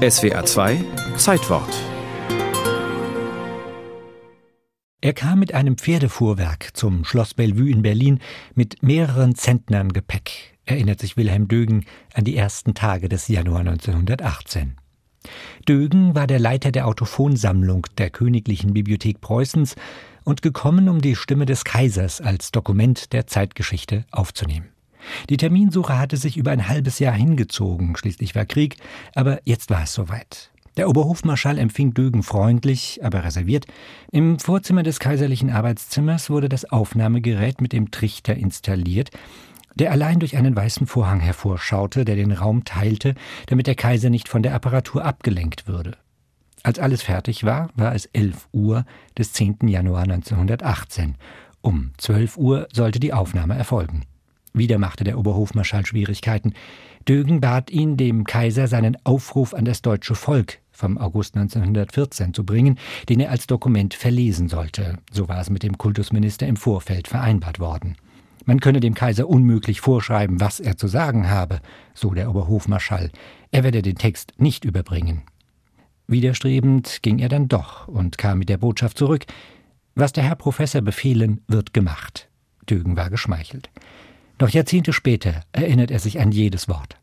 SWA 2 Zeitwort Er kam mit einem Pferdefuhrwerk zum Schloss Bellevue in Berlin mit mehreren Zentnern Gepäck, erinnert sich Wilhelm Dögen an die ersten Tage des Januar 1918. Dögen war der Leiter der Autophonsammlung der Königlichen Bibliothek Preußens und gekommen, um die Stimme des Kaisers als Dokument der Zeitgeschichte aufzunehmen. Die Terminsuche hatte sich über ein halbes Jahr hingezogen, schließlich war Krieg, aber jetzt war es soweit. Der Oberhofmarschall empfing Dögen freundlich, aber reserviert. Im Vorzimmer des kaiserlichen Arbeitszimmers wurde das Aufnahmegerät mit dem Trichter installiert, der allein durch einen weißen Vorhang hervorschaute, der den Raum teilte, damit der Kaiser nicht von der Apparatur abgelenkt würde. Als alles fertig war, war es 11 Uhr des 10. Januar 1918. Um 12 Uhr sollte die Aufnahme erfolgen. Wieder machte der Oberhofmarschall Schwierigkeiten. Dögen bat ihn, dem Kaiser seinen Aufruf an das deutsche Volk vom August 1914 zu bringen, den er als Dokument verlesen sollte. So war es mit dem Kultusminister im Vorfeld vereinbart worden. Man könne dem Kaiser unmöglich vorschreiben, was er zu sagen habe, so der Oberhofmarschall. Er werde den Text nicht überbringen. Widerstrebend ging er dann doch und kam mit der Botschaft zurück. Was der Herr Professor befehlen, wird gemacht. Dögen war geschmeichelt. Noch Jahrzehnte später erinnert er sich an jedes Wort.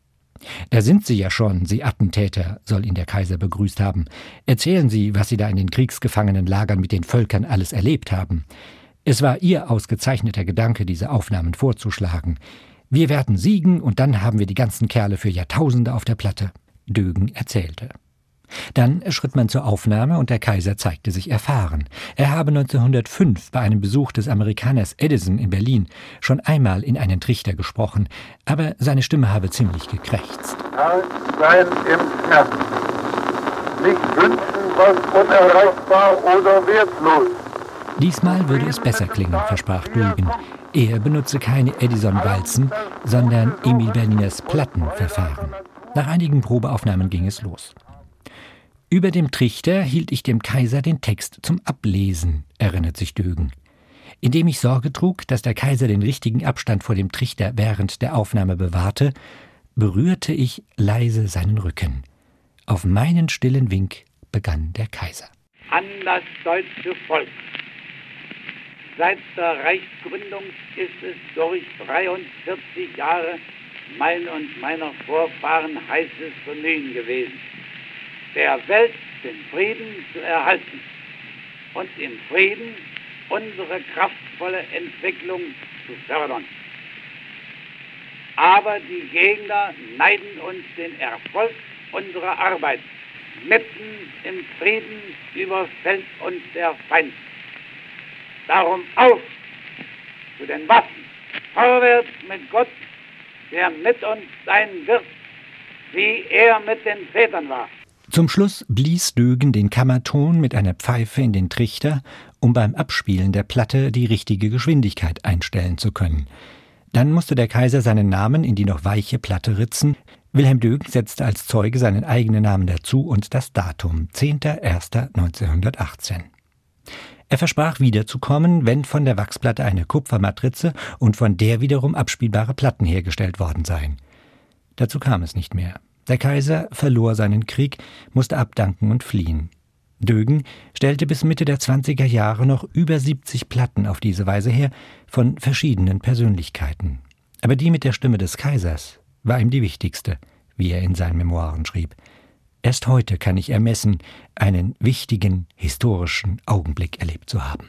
Da sind Sie ja schon, Sie Attentäter, soll ihn der Kaiser begrüßt haben. Erzählen Sie, was Sie da in den Kriegsgefangenenlagern mit den Völkern alles erlebt haben. Es war Ihr ausgezeichneter Gedanke, diese Aufnahmen vorzuschlagen. Wir werden siegen und dann haben wir die ganzen Kerle für Jahrtausende auf der Platte. Dögen erzählte. Dann schritt man zur Aufnahme und der Kaiser zeigte sich erfahren. Er habe 1905 bei einem Besuch des Amerikaners Edison in Berlin schon einmal in einen Trichter gesprochen, aber seine Stimme habe ziemlich gekrächzt. Sein im Herzen. Nicht wünschen, was unerreichbar oder wertlos. Diesmal würde es besser klingen, versprach Dulgen. Er benutze keine Edison-Walzen, sondern Emil Berliners Plattenverfahren. Nach einigen Probeaufnahmen ging es los. Über dem Trichter hielt ich dem Kaiser den Text zum Ablesen, erinnert sich Dögen. Indem ich Sorge trug, dass der Kaiser den richtigen Abstand vor dem Trichter während der Aufnahme bewahrte, berührte ich leise seinen Rücken. Auf meinen stillen Wink begann der Kaiser. An das deutsche Volk. Seit der Reichsgründung ist es durch 43 Jahre mein und meiner Vorfahren heißes Bemühen gewesen der Welt den Frieden zu erhalten und im Frieden unsere kraftvolle Entwicklung zu fördern. Aber die Gegner neiden uns den Erfolg unserer Arbeit. Mitten im Frieden überfällt uns der Feind. Darum auf zu den Waffen, vorwärts mit Gott, der mit uns sein wird, wie er mit den Vätern war. Zum Schluss blies Dögen den Kammerton mit einer Pfeife in den Trichter, um beim Abspielen der Platte die richtige Geschwindigkeit einstellen zu können. Dann musste der Kaiser seinen Namen in die noch weiche Platte ritzen. Wilhelm Dögen setzte als Zeuge seinen eigenen Namen dazu und das Datum 10.01.1918. Er versprach wiederzukommen, wenn von der Wachsplatte eine Kupfermatrize und von der wiederum abspielbare Platten hergestellt worden seien. Dazu kam es nicht mehr. Der Kaiser verlor seinen Krieg, musste abdanken und fliehen. Dögen stellte bis Mitte der 20er Jahre noch über 70 Platten auf diese Weise her von verschiedenen Persönlichkeiten. Aber die mit der Stimme des Kaisers war ihm die wichtigste, wie er in seinen Memoiren schrieb. Erst heute kann ich ermessen, einen wichtigen historischen Augenblick erlebt zu haben.